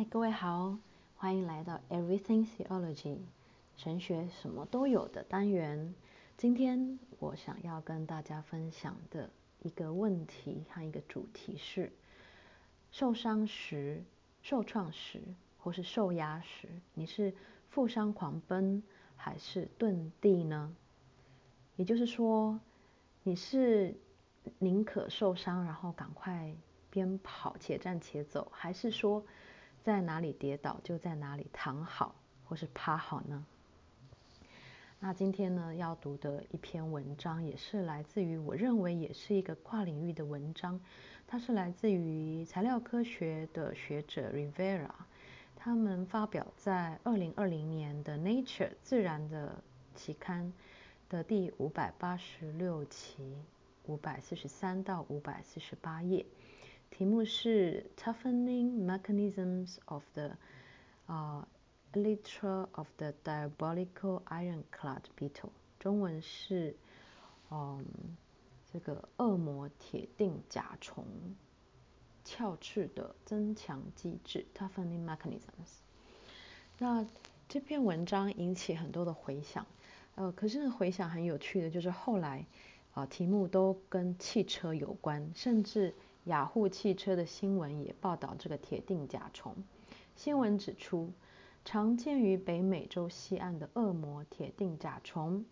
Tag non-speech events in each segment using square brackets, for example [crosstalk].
嗨，各位好，欢迎来到 Everything Theology，神学什么都有的单元。今天我想要跟大家分享的一个问题和一个主题是：受伤时、受创时，或是受压时，你是负伤狂奔还是遁地呢？也就是说，你是宁可受伤，然后赶快边跑且战且走，还是说在哪里跌倒就在哪里躺好，或是趴好呢？那今天呢，要读的一篇文章，也是来自于我认为也是一个跨领域的文章，它是来自于材料科学的学者 Rivera，他们发表在二零二零年的 Nature 自然的期刊的第五百八十六期五百四十三到五百四十八页，题目是 Toughening Mechanisms of the 啊、uh,。Elytra of the diabolical ironclad beetle，中文是，嗯，这个恶魔铁定甲虫鞘翅的增强机制 （toughening mechanisms）。那这篇文章引起很多的回响，呃，可是回响很有趣的，就是后来啊、呃，题目都跟汽车有关，甚至雅虎汽车的新闻也报道这个铁定甲虫。新闻指出。常见于北美洲西岸的恶魔铁定甲虫，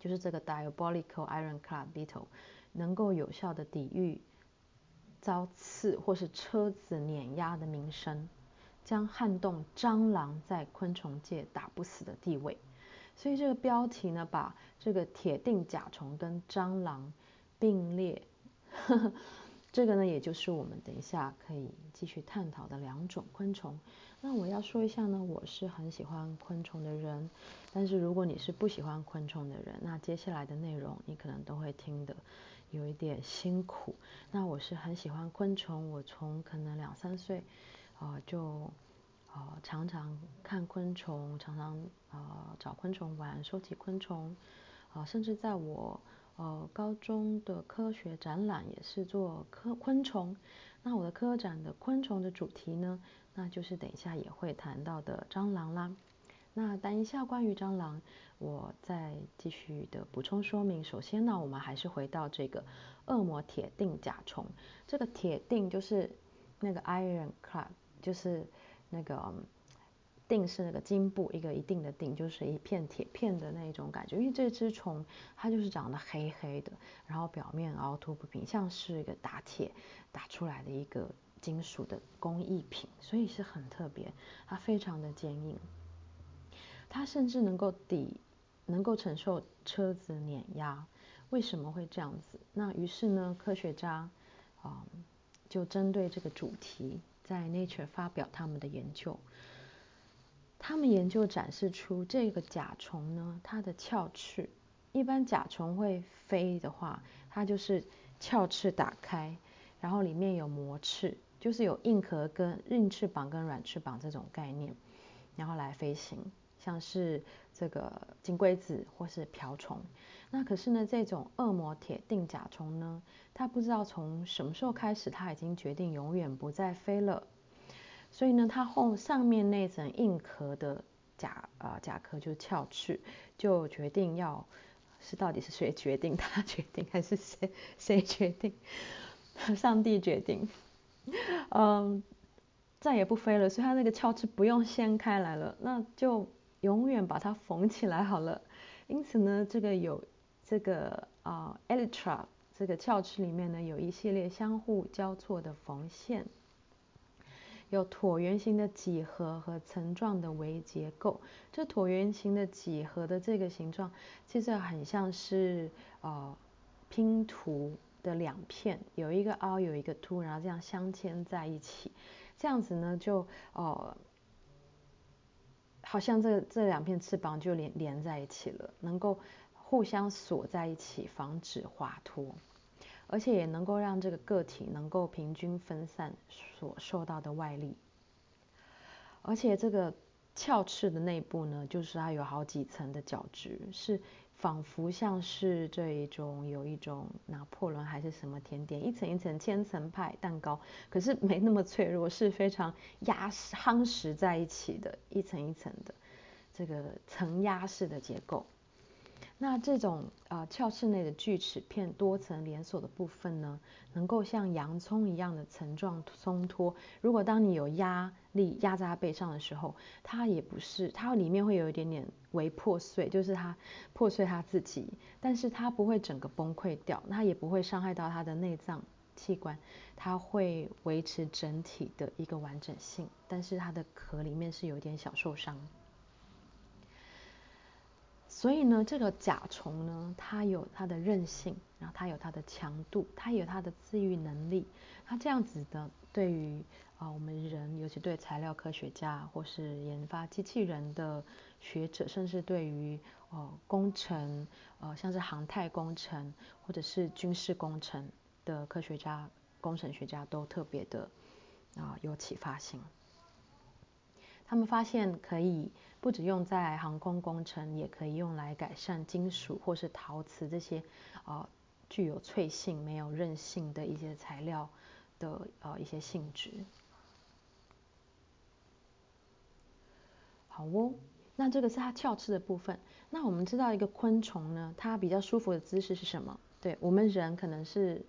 就是这个 Diabolical Ironclad Beetle，能够有效地抵御遭刺或是车子碾压的名声，将撼动蟑螂在昆虫界打不死的地位。所以这个标题呢，把这个铁定甲虫跟蟑螂并列。呵 [laughs] 呵这个呢，也就是我们等一下可以继续探讨的两种昆虫。那我要说一下呢，我是很喜欢昆虫的人，但是如果你是不喜欢昆虫的人，那接下来的内容你可能都会听得有一点辛苦。那我是很喜欢昆虫，我从可能两三岁，啊、就啊、常常看昆虫，常常啊、找昆虫玩，收集昆虫，啊、甚至在我。呃，高中的科学展览也是做科昆虫。那我的科展的昆虫的主题呢，那就是等一下也会谈到的蟑螂啦。那等一下关于蟑螂，我再继续的补充说明。首先呢，我们还是回到这个恶魔铁定甲虫。这个铁定就是那个 ironclad，就是那个。定是那个金部一个一定的定，就是一片铁片的那种感觉。因为这只虫它就是长得黑黑的，然后表面凹凸不平，像是一个打铁打出来的一个金属的工艺品，所以是很特别。它非常的坚硬，它甚至能够抵，能够承受车子碾压。为什么会这样子？那于是呢，科学家啊、就针对这个主题，在 Nature 发表他们的研究。他们研究展示出这个甲虫呢，它的鞘翅，一般甲虫会飞的话，它就是鞘翅打开，然后里面有膜翅，就是有硬壳跟硬翅膀跟软翅膀这种概念，然后来飞行，像是这个金龟子或是瓢虫。那可是呢，这种恶魔铁定甲虫呢，它不知道从什么时候开始，它已经决定永远不再飞了。所以呢，它后上面那层硬壳的甲啊、呃、甲壳就是鞘翅，就决定要是到底是谁决定？他 [laughs] 决定还是谁谁决定？[laughs] 上帝决定，嗯，再也不飞了。所以它那个鞘翅不用掀开来了，那就永远把它缝起来好了。因此呢，这个有这个啊、elytra 这个鞘翅里面呢，有一系列相互交错的缝线。有椭圆形的几何和层状的微结构。这椭圆形的几何的这个形状，其实很像是呃拼图的两片，有一个凹，有一个凸，然后这样镶嵌在一起。这样子呢，就呃好像这这两片翅膀就连连在一起了，能够互相锁在一起，防止滑脱。而且也能够让这个个体能够平均分散所受到的外力，而且这个鞘翅的内部呢，就是它有好几层的角质，是仿佛像是这一种有一种拿破仑还是什么甜点，一层一层千层派蛋糕，可是没那么脆弱，是非常压实夯实在一起的，一层一层的这个层压式的结构。那这种呃鞘翅内的锯齿片多层连锁的部分呢，能够像洋葱一样的层状松脱。如果当你有压力压在它背上的时候，它也不是，它里面会有一点点微破碎，就是它破碎它自己，但是它不会整个崩溃掉，它也不会伤害到它的内脏器官，它会维持整体的一个完整性，但是它的壳里面是有点小受伤。所以呢，这个甲虫呢，它有它的韧性，然后它有它的强度，它有它的自愈能力。它这样子的，对于啊、我们人，尤其对材料科学家或是研发机器人的学者，甚至对于呃工程，呃像是航太工程或者是军事工程的科学家、工程学家，都特别的啊、有启发性。他们发现可以不只用在航空工程，也可以用来改善金属或是陶瓷这些啊、具有脆性、没有韧性的一些材料的呃一些性质。好哦，那这个是它翘翅的部分。那我们知道一个昆虫呢，它比较舒服的姿势是什么？对，我们人可能是。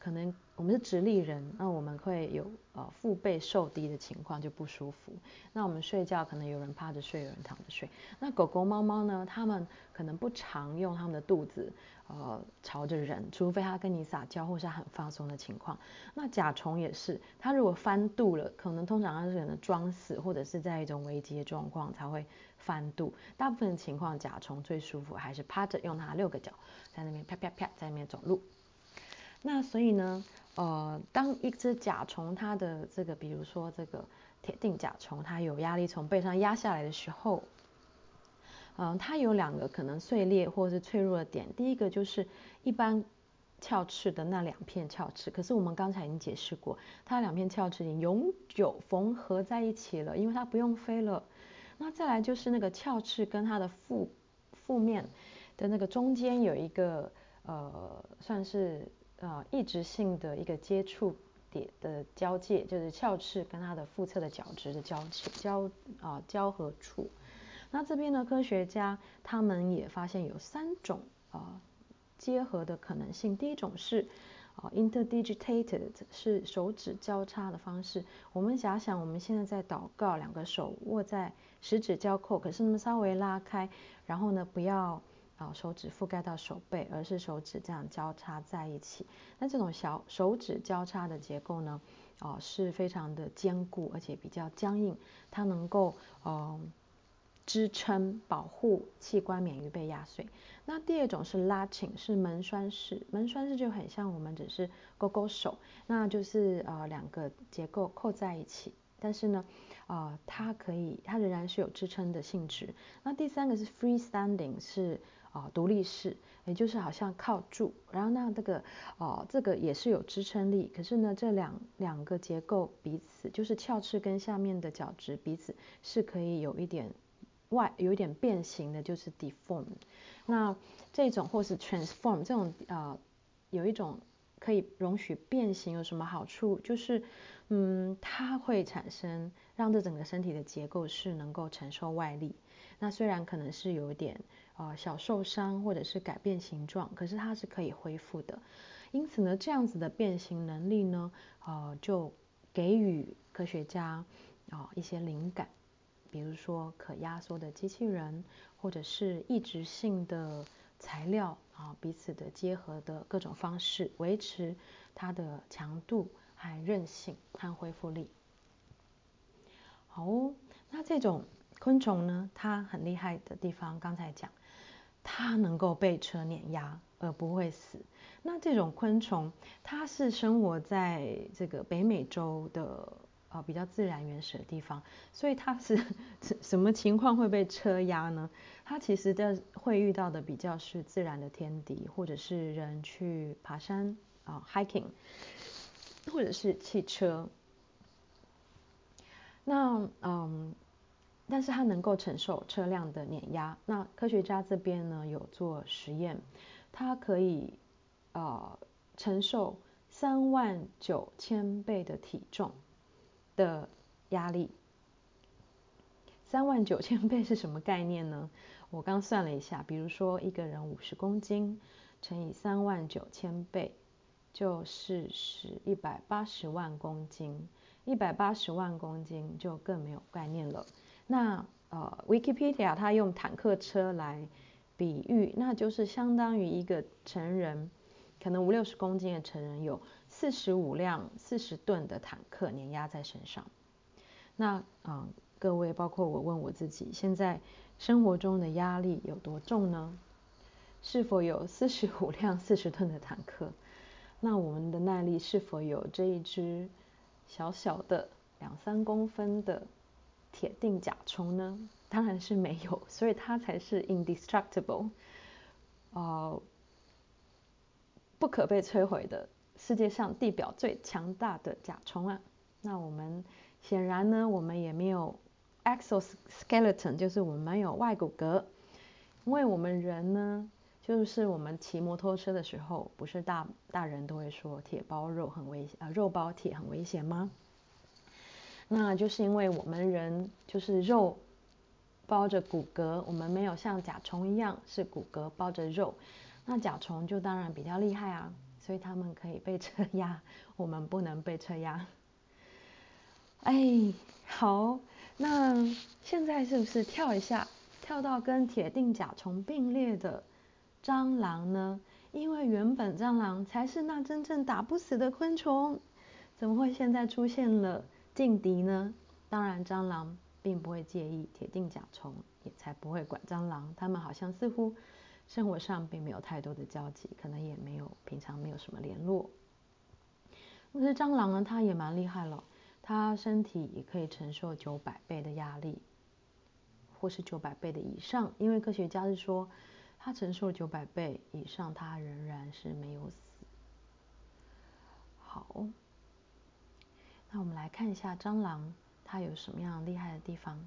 可能我们是直立人，那我们会有呃腹背受敌的情况就不舒服。那我们睡觉可能有人趴着睡，有人躺着睡。那狗狗、猫猫呢？它们可能不常用它们的肚子呃朝着人，除非它跟你撒娇或是很放松的情况。那甲虫也是，它如果翻肚了，可能通常它是可能装死或者是在一种危机的状况才会翻肚。大部分的情况，甲虫最舒服还是趴着，用它六个脚在那边啪啪啪在那边走路。那所以呢，呃，当一只甲虫它的这个，比如说这个铁定甲虫，它有压力从背上压下来的时候，嗯、它有两个可能碎裂或是脆弱的点。第一个就是一般鞘翅的那两片鞘翅，可是我们刚才已经解释过，它两片鞘翅已经永久缝合在一起了，因为它不用飞了。那再来就是那个鞘翅跟它的腹腹面的那个中间有一个呃，算是。呃，一直性的一个接触点的交界，就是鞘翅跟它的腹侧的角质的交交啊、交合处。那这边呢，科学家他们也发现有三种啊、呃、结合的可能性。第一种是啊、interdigitated，是手指交叉的方式。我们假想我们现在在祷告，两个手握在十指交扣，可是那么稍微拉开，然后呢不要。啊，手指覆盖到手背，而是手指这样交叉在一起。那这种小手指交叉的结构呢，啊，是非常的坚固，而且比较僵硬，它能够呃支撑保护器官免于被压碎。那第二种是拉紧是门栓式，门栓式就很像我们只是勾勾手，那就是呃两个结构扣在一起，但是呢，啊，它可以，它仍然是有支撑的性质。那第三个是 freestanding，是。啊，独立式，也就是好像靠住，然后那这个哦，这个也是有支撑力，可是呢，这两两个结构彼此，就是鞘翅跟下面的角质彼此是可以有一点外有一点变形的，就是 deform。那这种或是 transform 这种呃，有一种可以容许变形有什么好处？就是嗯，它会产生让这整个身体的结构是能够承受外力。那虽然可能是有点。呃，小受伤或者是改变形状，可是它是可以恢复的。因此呢，这样子的变形能力呢，呃，就给予科学家啊、一些灵感，比如说可压缩的机器人，或者是异质性的材料啊、彼此的结合的各种方式，维持它的强度和韧性和恢复力。好哦，那这种昆虫呢，它很厉害的地方，刚才讲。它能够被车碾压而不会死。那这种昆虫，它是生活在这个北美洲的呃比较自然原始的地方，所以它是什么情况会被车压呢？它其实的会遇到的比较是自然的天敌，或者是人去爬山啊、hiking，或者是汽车。那嗯。但是它能够承受车辆的碾压。那科学家这边呢有做实验，它可以呃承受三万九千倍的体重的压力。三万九千倍是什么概念呢？我刚算了一下，比如说一个人五十公斤乘以三万九千倍，就是十一百八十万公斤。一百八十万公斤就更没有概念了。那呃，Wikipedia 它用坦克车来比喻，那就是相当于一个成人，可能五六十公斤的成人有四十五辆四十吨的坦克碾压在身上。那嗯。各位，包括我问我自己，现在生活中的压力有多重呢？是否有四十五 [laughs] 辆四十吨的坦克？那我们的耐力是否有这一只小小的两三公分的铁定甲虫呢？当然是没有，[laughs] 所以它才是 indestructible，呃，不可被摧毁的世界上地表最强大的甲虫啊！那我们显然呢，我们也没有。exoskeleton 就是我们没有外骨骼，因为我们人呢，就是我们骑摩托车的时候，不是大大人都会说铁包肉很危险啊，肉包铁很危险吗？那就是因为我们人就是肉包着骨骼，我们没有像甲虫一样是骨骼包着肉，那甲虫就当然比较厉害啊，所以他们可以被车压，[laughs] 我们不能被车压。哎，好。那现在是不是跳一下，跳到跟铁定甲虫并列的蟑螂呢？因为原本蟑螂才是那真正打不死的昆虫，怎么会现在出现了劲敌呢？当然，蟑螂并不会介意铁定甲虫，也才不会管蟑螂。他们好像似乎生活上并没有太多的交集，可能也没有平常没有什么联络。可是蟑螂呢，它也蛮厉害了。它身体也可以承受九百倍的压力，或是九百倍的以上，因为科学家是说，它承受九百倍以上，它仍然是没有死。好，那我们来看一下蟑螂，它有什么样厉害的地方？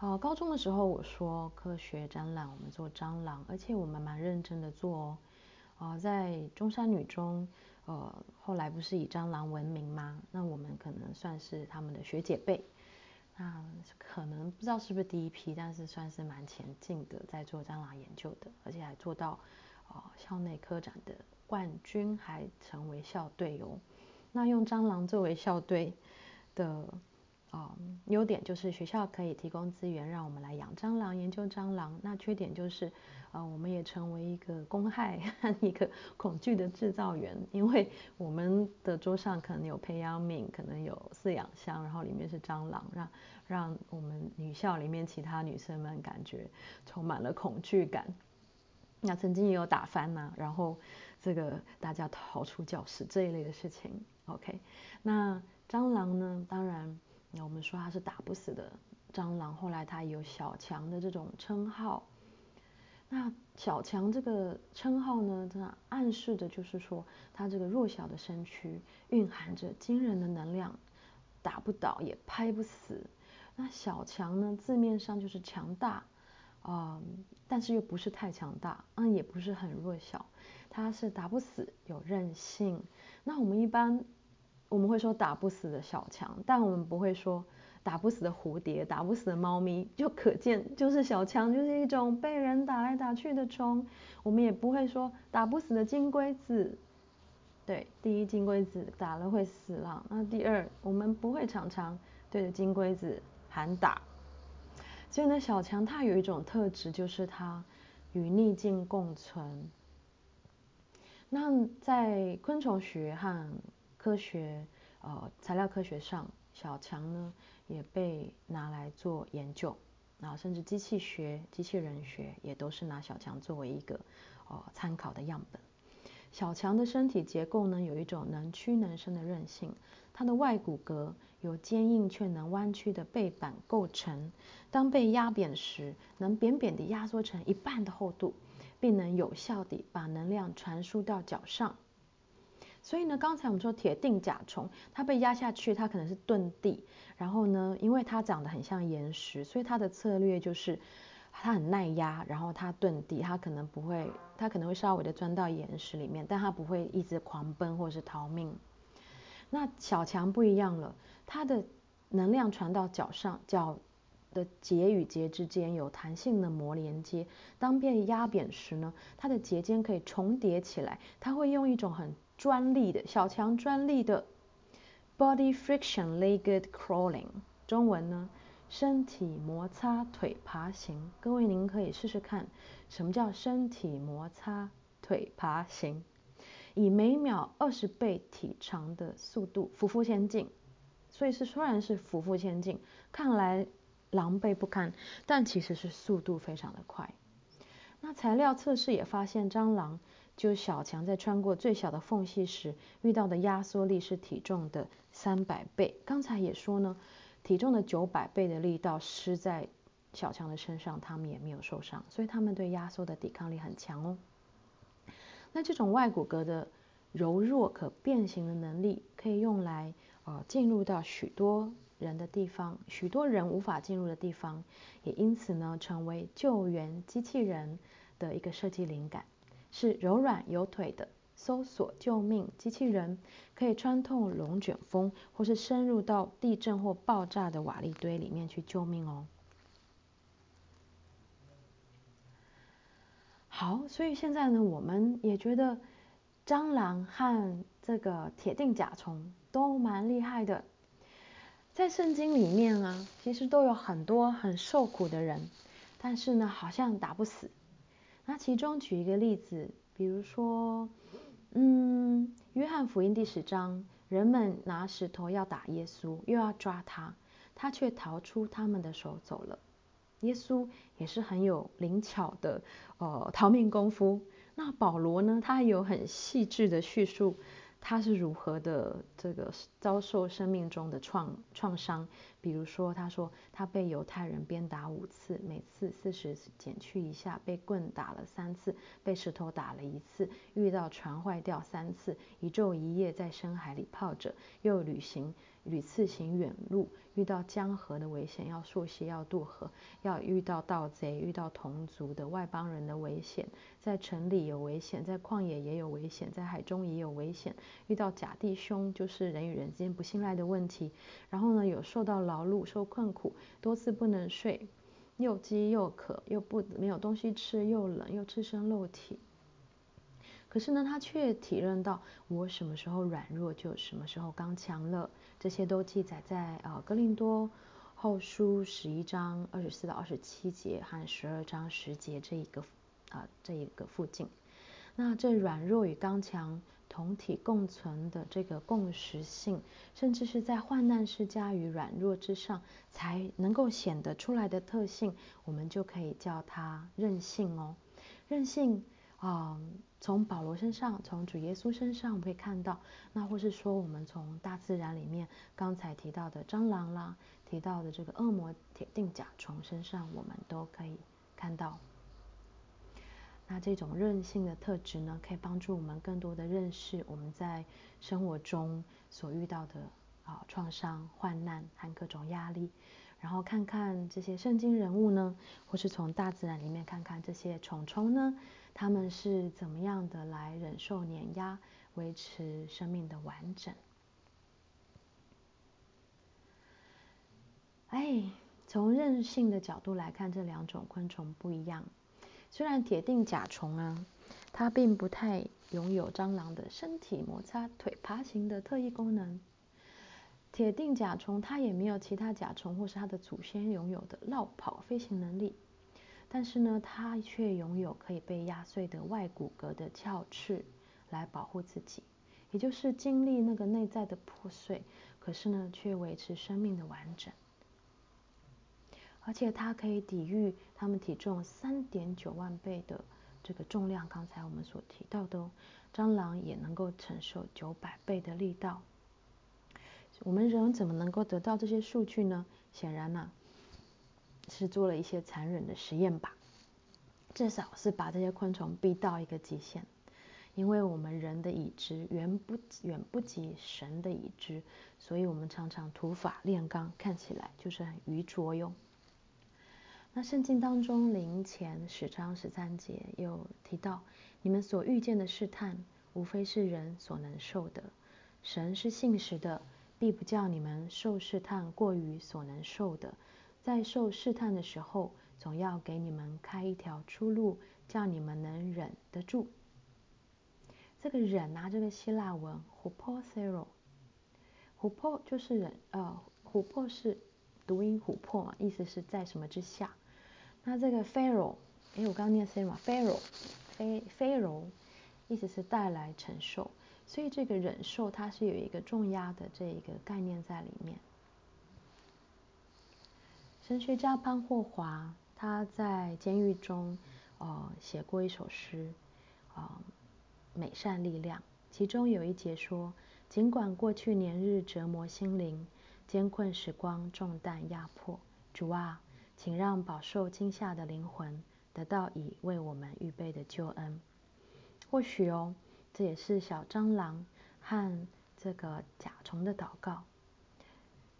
呃，高中的时候我说科学展览，我们做蟑螂，而且我们蛮认真的做哦。呃，在中山女中。呃，后来不是以蟑螂闻名吗？那我们可能算是他们的学姐辈，那可能不知道是不是第一批，但是算是蛮前进的，在做蟑螂研究的，而且还做到呃校内科展的冠军，还成为校队哦。那用蟑螂作为校队的。啊、优点就是学校可以提供资源让我们来养蟑螂、研究蟑螂。那缺点就是，呃，我们也成为一个公害一个 [laughs] 恐惧的制造源，因为我们的桌上可能有培养皿，可能有饲养箱，然后里面是蟑螂，让让我们女校里面其他女生们感觉充满了恐惧感。那曾经也有打翻呐、然后这个大家逃出教室这一类的事情。OK，那蟑螂呢？当然。我们说它是打不死的蟑螂，后来它有小强的这种称号。那小强这个称号呢，它暗示的就是说，它这个弱小的身躯蕴含着惊人的能量，打不倒也拍不死。那小强呢，字面上就是强大，嗯，但是又不是太强大，嗯，也不是很弱小，它是打不死，有韧性。那我们一般。我们会说打不死的小强，但我们不会说打不死的蝴蝶、打不死的猫咪，就可见就是小强就是一种被人打来打去的虫。我们也不会说打不死的金龟子，对，第一金龟子打了会死了。那第二，我们不会常常对着金龟子喊打。所以呢，小强它有一种特质，就是它与逆境共存。那在昆虫学和科学，呃，材料科学上，小强呢也被拿来做研究，然后甚至机器学、机器人学也都是拿小强作为一个呃参考的样本。小强的身体结构呢有一种能屈能伸的韧性，它的外骨骼由坚硬却能弯曲的背板构成，当被压扁时，能扁扁地压缩成一半的厚度，并能有效地把能量传输到脚上。所以呢，刚才我们说铁定甲虫，它被压下去，它可能是遁地。然后呢，因为它长得很像岩石，所以它的策略就是它很耐压，然后它遁地，它可能不会，它可能会稍微的钻到岩石里面，但它不会一直狂奔或是逃命。那小强不一样了，它的能量传到脚上，脚的节与节之间有弹性的膜连接。当被压扁时呢，它的节间可以重叠起来，它会用一种很专利的小强专利的 body friction legged crawling，中文呢，身体摩擦腿爬行。各位您可以试试看，什么叫身体摩擦腿爬行？以每秒二十倍体长的速度匍匐前进，所以是虽然是匍匐前进，看来狼狈不堪，但其实是速度非常的快。那材料测试也发现，蟑螂。就小强在穿过最小的缝隙时遇到的压缩力是体重的三百倍。刚才也说呢，体重的九百倍的力道施在小强的身上，他们也没有受伤，所以他们对压缩的抵抗力很强哦。那这种外骨骼的柔弱可变形的能力，可以用来呃进入到许多人的地方，许多人无法进入的地方，也因此呢成为救援机器人的一个设计灵感。是柔软有腿的搜索救命机器人，可以穿透龙卷风，或是深入到地震或爆炸的瓦砾堆里面去救命哦。好，所以现在呢，我们也觉得蟑螂和这个铁定甲虫都蛮厉害的。在圣经里面啊，其实都有很多很受苦的人，但是呢，好像打不死。那其中举一个例子，比如说，嗯，约翰福音第十章，人们拿石头要打耶稣，又要抓他，他却逃出他们的手走了。耶稣也是很有灵巧的，呃，逃命功夫。那保罗呢，他有很细致的叙述。他是如何的这个遭受生命中的创创伤？比如说，他说他被犹太人鞭打五次，每次四十减去一下；被棍打了三次，被石头打了一次；遇到船坏掉三次，一昼一夜在深海里泡着；又旅行屡次行远路，遇到江河的危险，要溯溪要渡河；要遇到盗贼，遇到同族的外邦人的危险，在城里有危险，在旷野也有危险，在海中也有危险。遇到假弟兄，就是人与人之间不信赖的问题。然后呢，有受到劳碌、受困苦，多次不能睡，又饥又渴，又不没有东西吃，又冷又赤身露体。可是呢，他却体认到，我什么时候软弱，就什么时候刚强了。这些都记载在呃哥林多后书十一章二十四到二十七节和十二章十节这一个啊、这一个附近。那这软弱与刚强。同体共存的这个共识性，甚至是在患难施加于软弱之上才能够显得出来的特性，我们就可以叫它韧性哦。韧性啊、从保罗身上，从主耶稣身上，我们可以看到；那或是说，我们从大自然里面刚才提到的蟑螂啦，提到的这个恶魔铁定甲虫身上，我们都可以看到。那这种韧性的特质呢，可以帮助我们更多的认识我们在生活中所遇到的啊创伤、患难和各种压力，然后看看这些圣经人物呢，或是从大自然里面看看这些虫虫呢，他们是怎么样的来忍受碾压，维持生命的完整。哎，从韧性的角度来看，这两种昆虫不一样。虽然铁定甲虫啊，它并不太拥有蟑螂的身体摩擦腿爬行的特异功能，铁定甲虫它也没有其他甲虫或是它的祖先拥有的绕跑飞行能力，但是呢，它却拥有可以被压碎的外骨骼的鞘翅来保护自己，也就是经历那个内在的破碎，可是呢，却维持生命的完整。而且它可以抵御它们体重三点九万倍的这个重量，刚才我们所提到的，蟑螂也能够承受九百倍的力道。我们人怎么能够得到这些数据呢？显然呢，是做了一些残忍的实验吧，至少是把这些昆虫逼到一个极限。因为我们人的已知远不远不及神的已知，所以我们常常土法炼钢，看起来就是很愚拙哟。那圣经当中林前十章十三节又提到，你们所遇见的试探，无非是人所能受的。神是信实的，必不叫你们受试探过于所能受的。在受试探的时候，总要给你们开一条出路，叫你们能忍得住。这个忍啊，这个希腊文 hupothero，hupo 就是忍，呃，hupo 是读音琥珀嘛，意思是在什么之下。那这个 pharaoh，哎，我刚刚念什么？pharaoh，pharaoh，意思是带来承受，所以这个忍受它是有一个重压的这一个概念在里面。神学家潘霍华他在监狱中，呃，写过一首诗，啊、美善力量，其中有一节说：“尽管过去年日折磨心灵，艰困时光重担压迫，主啊，请让饱受惊吓的灵魂得到已为我们预备的救恩。”或许哦，这也是小蟑螂和这个甲虫的祷告。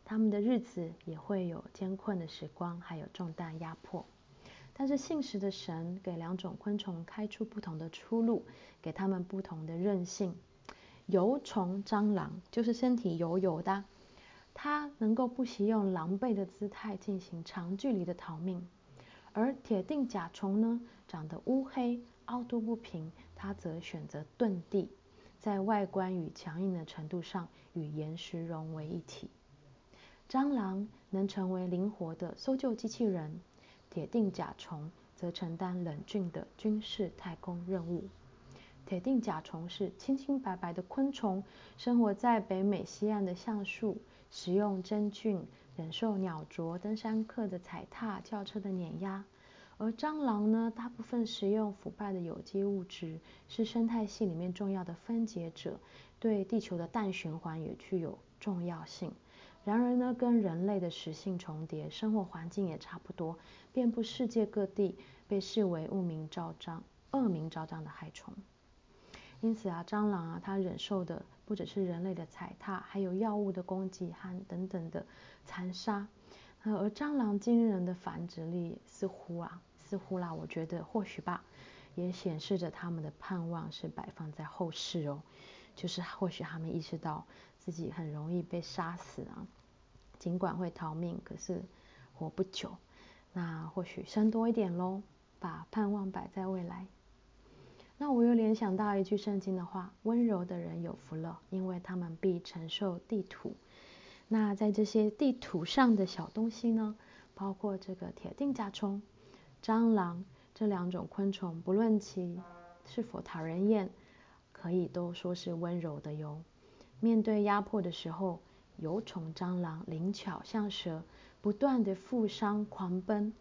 他们的日子也会有艰困的时光，还有重担压迫。但是信实的神给两种昆虫开出不同的出路，给他们不同的韧性。油虫蟑螂就是身体油油的，它能够不惜用狼狈的姿态进行长距离的逃命；而铁定甲虫呢，长得乌黑、凹凸不平，它则选择遁地，在外观与强硬的程度上与岩石融为一体。蟑螂能成为灵活的搜救机器人。铁定甲虫则承担冷峻的军事太空任务。铁定甲虫是清清白白的昆虫，生活在北美西岸的橡树，食用真菌，忍受鸟啄、登山客的踩踏、轿车的碾压。而蟑螂呢，大部分食用腐败的有机物质，是生态系里面重要的分解者，对地球的氮循环也具有重要性。然而呢，跟人类的食性重叠，生活环境也差不多，遍布世界各地，被视为恶名昭彰、恶名昭彰的害虫。因此啊，蟑螂啊，它忍受的不只是人类的踩踏，还有药物的攻击和等等的残杀。而蟑螂惊人的繁殖力，似乎啊，似乎啦，我觉得或许吧，也显示着他们的盼望是摆放在后世哦，就是或许他们意识到。自己很容易被杀死啊，尽管会逃命，可是活不久。那或许生多一点喽，把盼望摆在未来。那我又联想到一句圣经的话：温柔的人有福了，因为他们必承受地土。那在这些地土上的小东西呢，包括这个铁錠甲虫、蟑螂这两种昆虫，不论其是否讨人厌，可以都说是温柔的哟。面对压迫的时候，油虫蟑螂灵巧像蛇，不断地负伤狂奔；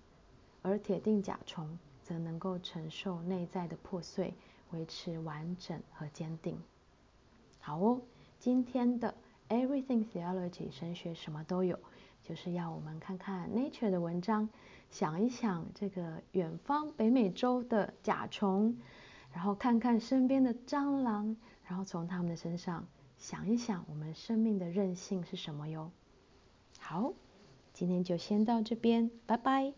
而铁定甲虫则能够承受内在的破碎，维持完整和坚定。好哦，今天的 Everything Theology 神学什么都有，就是要我们看看 Nature 的文章，想一想这个远方北美洲的甲虫，然后看看身边的蟑螂，然后从他们的身上。想一想，我们生命的韧性是什么哟？好，今天就先到这边，拜拜。